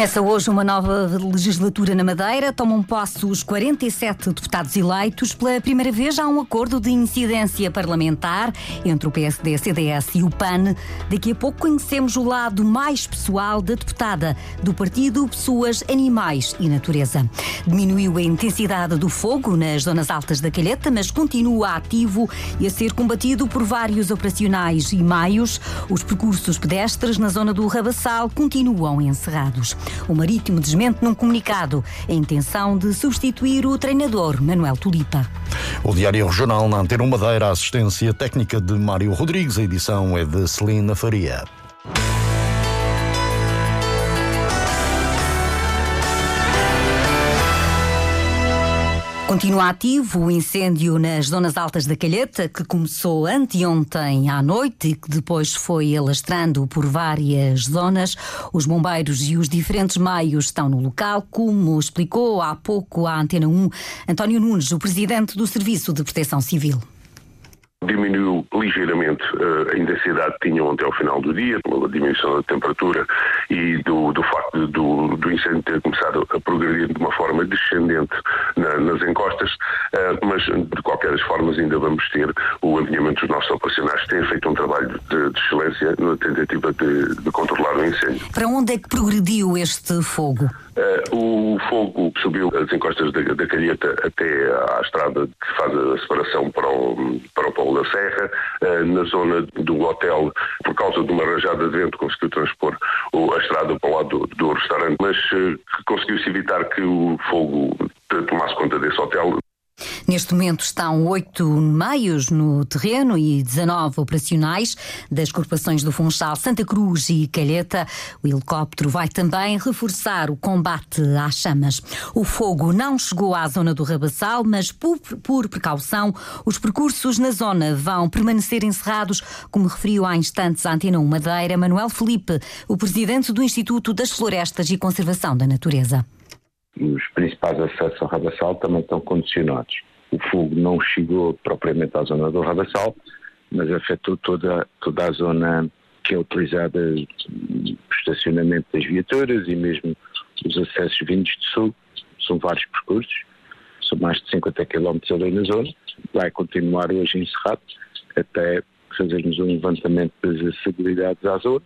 Começa hoje uma nova legislatura na Madeira. Tomam posse os 47 deputados eleitos. Pela primeira vez há um acordo de incidência parlamentar entre o PSD, CDS e o PAN. Daqui a pouco conhecemos o lado mais pessoal da deputada do partido Pessoas, Animais e Natureza. Diminuiu a intensidade do fogo nas zonas altas da Calheta, mas continua ativo e a ser combatido por vários operacionais e maios. Os percursos pedestres na zona do Rabassal continuam encerrados. O Marítimo desmente num comunicado a intenção de substituir o treinador Manuel Tulipa. O Diário Regional na Antena Madeira, assistência técnica de Mário Rodrigues, a edição é de Celina Faria. Continua ativo o incêndio nas zonas altas da Calheta, que começou anteontem à noite e que depois foi alastrando por várias zonas. Os bombeiros e os diferentes meios estão no local, como explicou há pouco à Antena 1 António Nunes, o presidente do Serviço de Proteção Civil diminuiu ligeiramente uh, a intensidade que tinham até ao final do dia, pela diminuição da temperatura e do, do facto do, do, incêndio ter começado a progredir de uma forma descendente na, nas encostas, uh, mas de qualquer das formas ainda vamos ter o alinhamento dos nossos operacionais que têm feito um trabalho de, de excelência na tentativa de, de, controlar o incêndio. Para onde é que progrediu este fogo? Uh, o fogo subiu as encostas da, da Calheta até à estrada que faz a separação para o, para o Paulo da Serra. Uh, na zona do hotel, por causa de uma rajada de vento, conseguiu transpor a estrada para o lado do, do restaurante, mas uh, conseguiu-se evitar que o fogo tomasse conta desse hotel. Neste momento estão oito meios no terreno e 19 operacionais das corporações do Funchal, Santa Cruz e Calheta. O helicóptero vai também reforçar o combate às chamas. O fogo não chegou à zona do Rabassal, mas por, por precaução, os percursos na zona vão permanecer encerrados, como referiu há instantes a Antena 1 Madeira, Manuel Felipe, o presidente do Instituto das Florestas e Conservação da Natureza os principais acessos ao Rabassal também estão condicionados. O fogo não chegou propriamente à zona do Rabassal, mas afetou toda, toda a zona que é utilizada para estacionamento das viaturas e mesmo os acessos vindos de sul. São vários percursos, são mais de 50 km ali na zona. Vai continuar hoje encerrado até fazermos um levantamento das acessibilidades à zona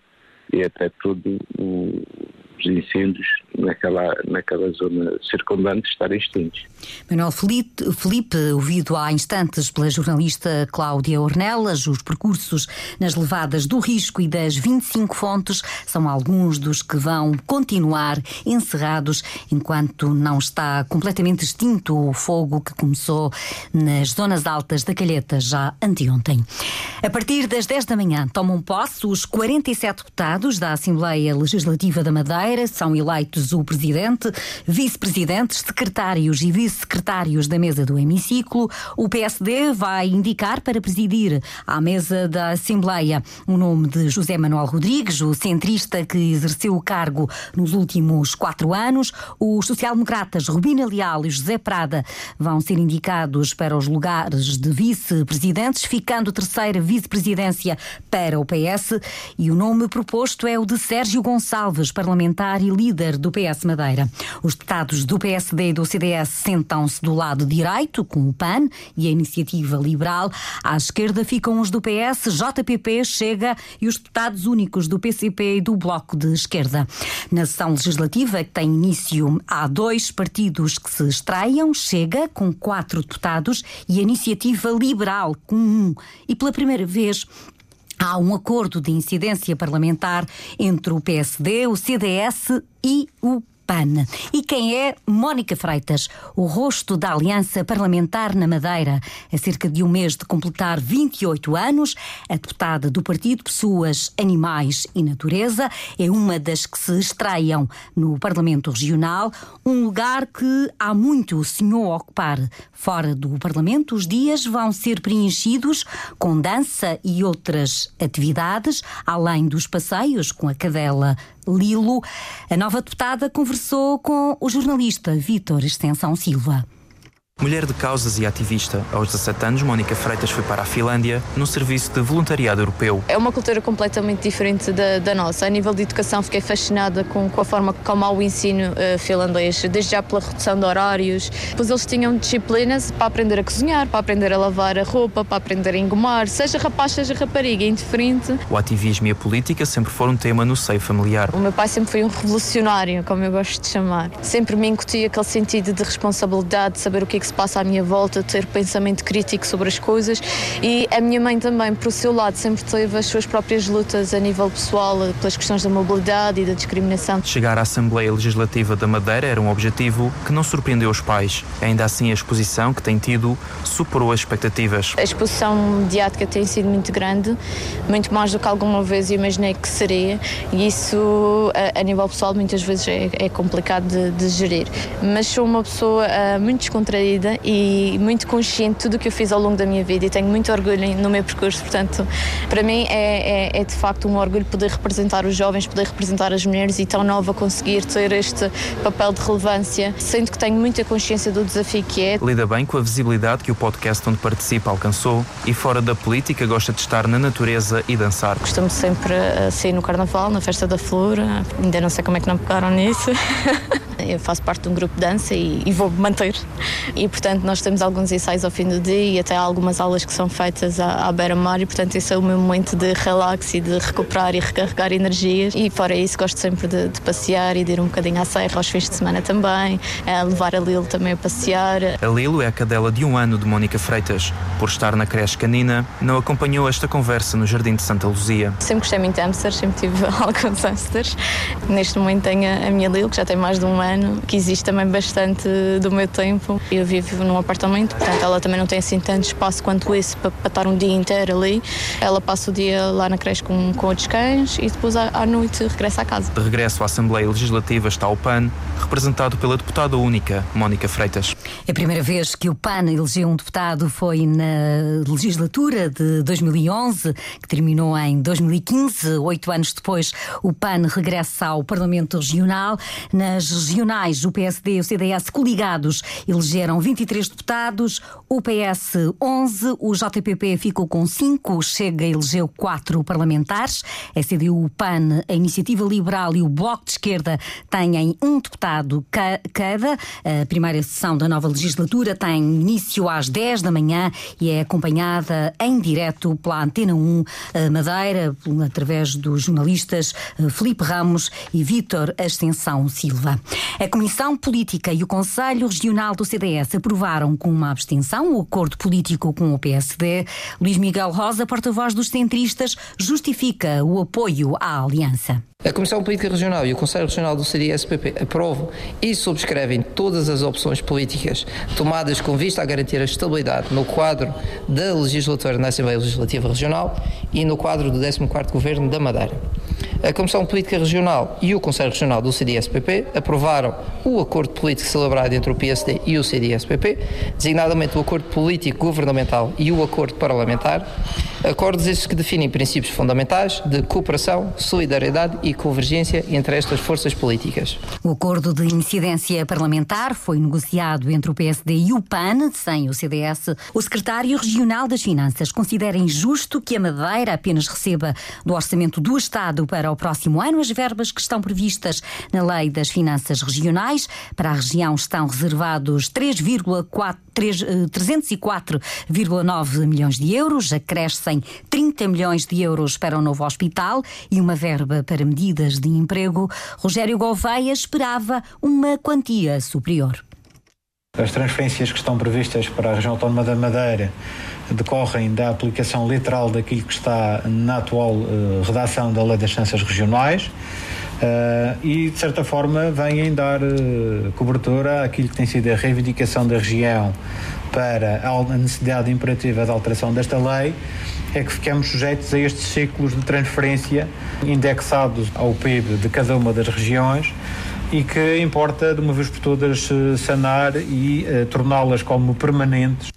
e até todo o os incêndios naquela, naquela zona circundante estarem extintos. Manuel Felipe, Felipe, ouvido há instantes pela jornalista Cláudia Ornelas, os percursos nas levadas do risco e das 25 fontes são alguns dos que vão continuar encerrados enquanto não está completamente extinto o fogo que começou nas zonas altas da Calheta já anteontem. A partir das 10 da manhã tomam posse os 47 deputados da Assembleia Legislativa da Madeira são eleitos o presidente, vice-presidentes, secretários e vice-secretários da mesa do hemiciclo. O PSD vai indicar para presidir à mesa da Assembleia o nome de José Manuel Rodrigues, o centrista que exerceu o cargo nos últimos quatro anos. Os social-democratas Rubina Leal e José Prada vão ser indicados para os lugares de vice-presidentes, ficando terceira vice-presidência para o PS. E o nome proposto é o de Sérgio Gonçalves, parlamentar parlamentar e líder do PS Madeira. Os deputados do PSD e do CDS sentam-se do lado direito, com o PAN e a Iniciativa Liberal. À esquerda ficam os do PS, JPP, Chega e os deputados únicos do PCP e do Bloco de Esquerda. Na sessão legislativa, que tem início, há dois partidos que se estreiam: Chega, com quatro deputados, e a Iniciativa Liberal, com um. E pela primeira vez, Há um acordo de incidência parlamentar entre o PSD, o CDS e o PAN. E quem é Mónica Freitas, o rosto da Aliança Parlamentar na Madeira? Há cerca de um mês de completar 28 anos, a deputada do Partido Pessoas, Animais e Natureza é uma das que se estreiam no Parlamento Regional, um lugar que há muito sonhou ocupar. Fora do Parlamento, os dias vão ser preenchidos com dança e outras atividades, além dos passeios com a cadela Lilo. A nova deputada conversou com o jornalista Vítor Extensão Silva. Mulher de causas e ativista, aos 17 anos, Mónica Freitas foi para a Finlândia no serviço de voluntariado europeu. É uma cultura completamente diferente da, da nossa. A nível de educação, fiquei fascinada com, com a forma como há o ensino uh, finlandês, desde já pela redução de horários. Pois eles tinham disciplinas para aprender a cozinhar, para aprender a lavar a roupa, para aprender a engomar, seja rapaz, seja rapariga, indiferente. O ativismo e a política sempre foram um tema no seio familiar. O meu pai sempre foi um revolucionário, como eu gosto de chamar. Sempre me incutia aquele sentido de responsabilidade, de saber o que é que se passa à minha volta, ter pensamento crítico sobre as coisas e a minha mãe também, por seu lado, sempre teve as suas próprias lutas a nível pessoal pelas questões da mobilidade e da discriminação. Chegar à Assembleia Legislativa da Madeira era um objetivo que não surpreendeu os pais. Ainda assim, a exposição que tem tido superou as expectativas. A exposição mediática tem sido muito grande, muito mais do que alguma vez imaginei que seria e isso, a, a nível pessoal, muitas vezes é, é complicado de, de, gerir. Mas sou uma pessoa uh, muito descontraída e muito consciente de tudo o que eu fiz ao longo da minha vida e tenho muito orgulho no meu percurso. Portanto, para mim é, é, é, de facto um orgulho poder representar os jovens, poder representar as mulheres e tão nova conseguir ter este papel de relevância, sendo que tenho muita consciência do desafio que é. Lida bem com a visibilidade que o podcast onde participa alcançou e fora da política gosta de estar na natureza e dançar. Costumo sempre a sair no Carnaval, na Festa da Flor, ainda não sei como é que não pegaram nisso. eu faço parte de um grupo de dança e, e vou manter. E portanto nós temos alguns ensaios ao fim do dia e até algumas aulas que são feitas à, à beira-mar e portanto esse é o meu momento de relax e de recuperar e recarregar energias e fora isso gosto sempre de, de passear e de ir um bocadinho à serra aos fins de semana também, a levar a Lilo também a passear. A Lilo é a cadela de um ano de Mónica Freitas. Por estar na creche canina, não acompanhou esta conversa no Jardim de Santa Luzia. Sempre gostei muito de hamsters, sempre tive alguns hamsters. Neste momento tenho a minha Lilo, que já tem mais de um ano, que existe também bastante do meu tempo. Eu vive num apartamento, portanto ela também não tem assim tanto espaço quanto esse para, para estar um dia inteiro ali. Ela passa o dia lá na creche com, com outros cães e depois à, à noite regressa à casa. De regresso à Assembleia Legislativa está o PAN, representado pela deputada única, Mónica Freitas. É a primeira vez que o PAN elegeu um deputado foi na legislatura de 2011, que terminou em 2015. Oito anos depois, o PAN regressa ao Parlamento Regional. Nas regionais, o PSD e o CDS coligados elegeram 23 deputados, o PS 11, o JPP ficou com 5, Chega elegeu 4 parlamentares, a CDU, o PAN, a Iniciativa Liberal e o Bloco de Esquerda têm um deputado cada. A primeira sessão da nova legislatura tem início às 10 da manhã e é acompanhada em direto pela Antena 1 Madeira, através dos jornalistas Felipe Ramos e Vítor Ascensão Silva. A Comissão Política e o Conselho Regional do CDS aprovaram com uma abstenção o acordo político com o PSD. Luís Miguel Rosa, porta-voz dos centristas, justifica o apoio à aliança. A Comissão Política Regional e o Conselho Regional do CDS-PP aprovam e subscrevem todas as opções políticas tomadas com vista a garantir a estabilidade no quadro da legislatura na Assembleia Legislativa Regional e no quadro do 14º Governo da Madeira. A Comissão Política Regional e o Conselho Regional do CDS-PP aprovaram o acordo político celebrado entre o PSD e o CDS-PP, designadamente o acordo político governamental e o acordo parlamentar, acordos esses que definem princípios fundamentais de cooperação, solidariedade e convergência entre estas forças políticas. O acordo de incidência parlamentar foi negociado entre o PSD e o PAN, sem o CDS. O secretário regional das Finanças considera injusto que a Madeira apenas receba do orçamento do Estado para o próximo ano as verbas que estão previstas na Lei das Finanças Regionais. Para a região estão reservados 304,9 eh, milhões de euros, acrescem 30 milhões de euros para o novo hospital e uma verba para medidas de emprego. Rogério Gouveia esperava uma quantia superior. As transferências que estão previstas para a região autónoma da Madeira decorrem da aplicação literal daquilo que está na atual uh, redação da Lei das Ciências Regionais uh, e, de certa forma, vêm dar uh, cobertura àquilo que tem sido a reivindicação da região para a necessidade imperativa da alteração desta lei é que ficamos sujeitos a estes ciclos de transferência indexados ao PIB de cada uma das regiões e que importa de uma vez por todas sanar e uh, torná-las como permanentes.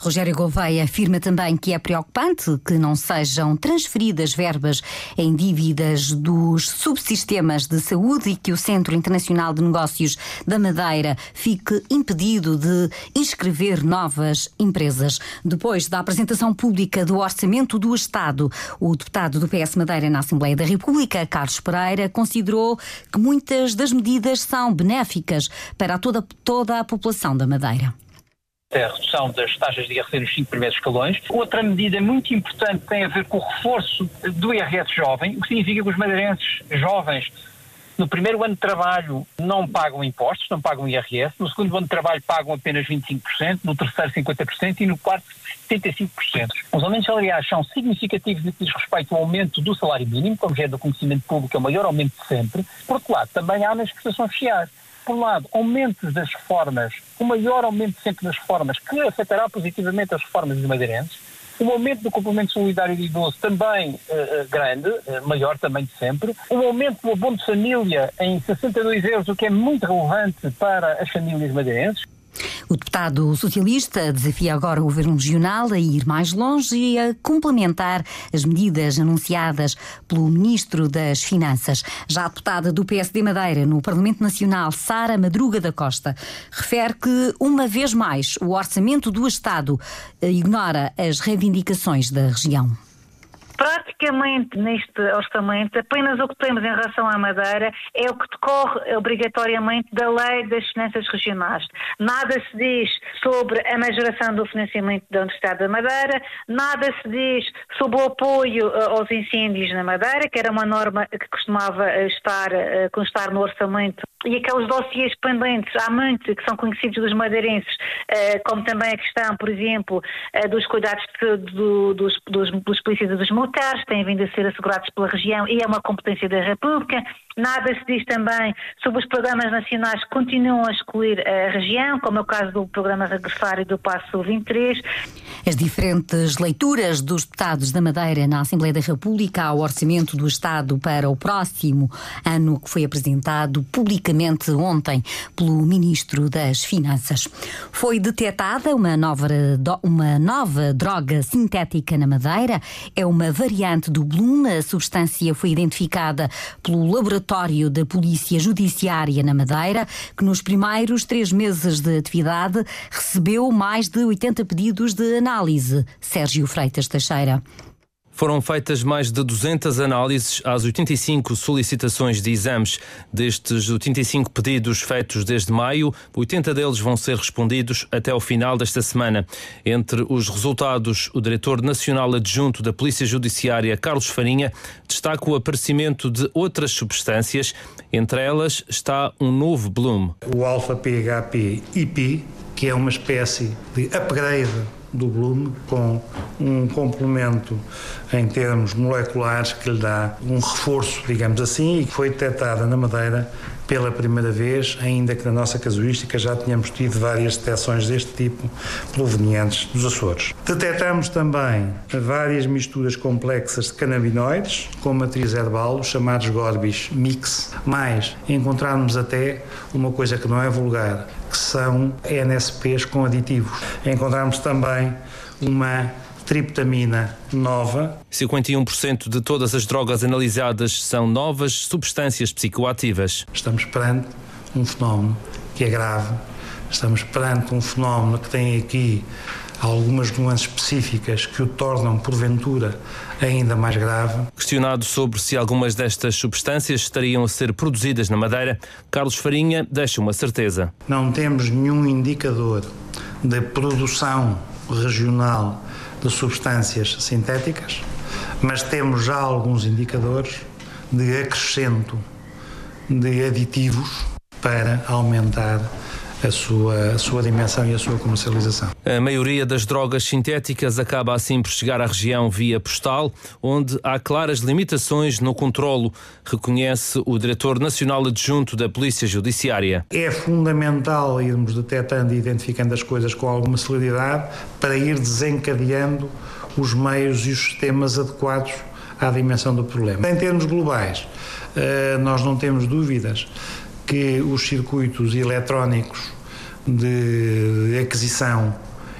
Rogério Gouveia afirma também que é preocupante que não sejam transferidas verbas em dívidas dos subsistemas de saúde e que o Centro Internacional de Negócios da Madeira fique impedido de inscrever novas empresas. Depois da apresentação pública do Orçamento do Estado, o deputado do PS Madeira na Assembleia da República, Carlos Pereira, considerou que muitas das medidas são benéficas para toda, toda a população da Madeira a redução das taxas de IRC nos cinco primeiros escalões. Outra medida muito importante tem a ver com o reforço do IRS jovem, o que significa que os madeirenses jovens no primeiro ano de trabalho não pagam impostos, não pagam IRS, no segundo ano de trabalho pagam apenas 25%, no terceiro 50% e no quarto 75%. Os aumentos salariais são significativos no que diz respeito ao aumento do salário mínimo, como já é do conhecimento público, é o maior aumento de sempre. Por outro lado, também há nas prestações sociais por um lado, aumento das reformas, o maior aumento sempre das reformas, que afetará positivamente as reformas dos madeirenses, um aumento do complemento solidário de idoso também uh, grande, uh, maior também de sempre, um aumento do abono de família em 62 euros, o que é muito relevante para as famílias madeirenses. O deputado socialista desafia agora o governo regional a ir mais longe e a complementar as medidas anunciadas pelo ministro das Finanças. Já a deputada do PSD Madeira no Parlamento Nacional, Sara Madruga da Costa, refere que, uma vez mais, o orçamento do Estado ignora as reivindicações da região praticamente neste orçamento, apenas o que temos em relação à Madeira é o que decorre obrigatoriamente da lei das finanças regionais. Nada se diz sobre a majoração do financiamento da Universidade da Madeira, nada se diz sobre o apoio uh, aos incêndios na Madeira, que era uma norma que costumava uh, estar, uh, constar no orçamento e aqueles dossiês pendentes, há muitos que são conhecidos dos madeirenses, como também a questão, por exemplo, dos cuidados de, do, dos, dos, dos polícias dos militares, têm vindo a ser assegurados pela região e é uma competência da República. Nada se diz também sobre os programas nacionais que continuam a excluir a região, como é o caso do programa Regressar e do Passo 23. As diferentes leituras dos deputados da Madeira na Assembleia da República ao orçamento do Estado para o próximo ano que foi apresentado publicamente ontem pelo Ministro das Finanças. Foi detectada uma nova, uma nova droga sintética na Madeira. É uma variante do Bloom. A substância foi identificada pelo Laboratório da Polícia Judiciária na Madeira, que nos primeiros três meses de atividade recebeu mais de 80 pedidos de análise. Sérgio Freitas Teixeira. Foram feitas mais de 200 análises às 85 solicitações de exames. Destes 85 pedidos feitos desde maio, 80 deles vão ser respondidos até ao final desta semana. Entre os resultados, o diretor nacional adjunto da Polícia Judiciária, Carlos Farinha, destaca o aparecimento de outras substâncias. Entre elas está um novo Bloom. O alfa-PHP-IP, que é uma espécie de upgrade do Bloom com um complemento em termos moleculares que lhe dá um reforço, digamos assim, e que foi detectada na Madeira pela primeira vez, ainda que na nossa casuística já tínhamos tido várias detecções deste tipo provenientes dos Açores. Detectamos também várias misturas complexas de canabinoides com matriz herbal, os chamados Gorbis Mix, mas encontramos até uma coisa que não é vulgar, que são NSPs com aditivos. Encontramos também uma triptamina nova. 51% de todas as drogas analisadas são novas substâncias psicoativas. Estamos perante um fenómeno que é grave, estamos perante um fenómeno que tem aqui algumas nuances específicas que o tornam, porventura, ainda mais grave. Questionado sobre se algumas destas substâncias estariam a ser produzidas na Madeira, Carlos Farinha deixa uma certeza. Não temos nenhum indicador de produção regional de substâncias sintéticas, mas temos já alguns indicadores de acrescento de aditivos para aumentar a sua, a sua dimensão e a sua comercialização. A maioria das drogas sintéticas acaba assim por chegar à região via postal, onde há claras limitações no controlo, reconhece o Diretor Nacional Adjunto da Polícia Judiciária. É fundamental irmos detectando e identificando as coisas com alguma celeridade para ir desencadeando os meios e os sistemas adequados à dimensão do problema. Em termos globais, eh, nós não temos dúvidas que os circuitos eletrónicos de aquisição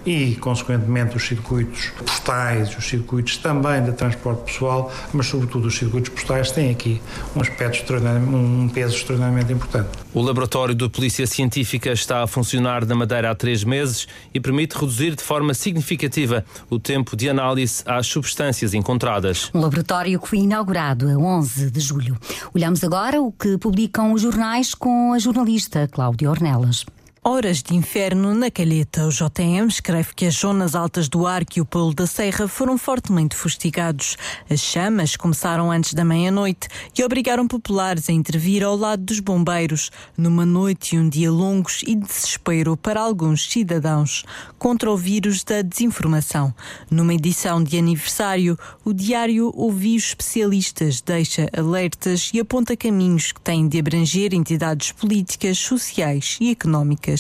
e, consequentemente, os circuitos postais, os circuitos também de transporte pessoal, mas, sobretudo, os circuitos postais têm aqui um aspecto um peso extraordinariamente importante. O laboratório de Polícia Científica está a funcionar na Madeira há três meses e permite reduzir de forma significativa o tempo de análise às substâncias encontradas. Um laboratório que foi inaugurado a 11 de julho. Olhamos agora o que publicam os jornais com a jornalista Cláudia Ornelas. Horas de inferno na Calheta. O JM escreve que as zonas altas do Arco e o Polo da Serra foram fortemente fustigados. As chamas começaram antes da meia-noite e obrigaram populares a intervir ao lado dos bombeiros, numa noite e um dia longos e de desespero para alguns cidadãos, contra o vírus da desinformação. Numa edição de aniversário, o diário ouviu especialistas, deixa alertas e aponta caminhos que têm de abranger entidades políticas, sociais e económicas.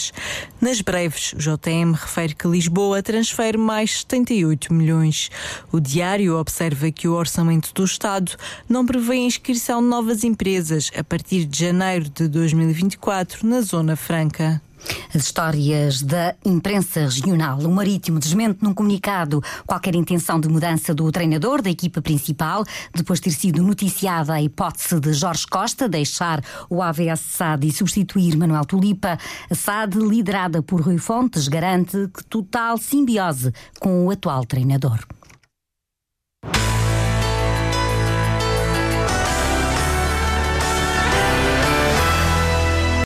Nas breves, o JM refere que Lisboa transfere mais 78 milhões. O diário observa que o orçamento do Estado não prevê a inscrição de novas empresas a partir de janeiro de 2024 na Zona Franca. As histórias da imprensa regional. O Marítimo desmente num comunicado qualquer intenção de mudança do treinador da equipa principal, depois de ter sido noticiada a hipótese de Jorge Costa deixar o AVS SAD e substituir Manuel Tulipa. A SAD, liderada por Rui Fontes, garante que total simbiose com o atual treinador.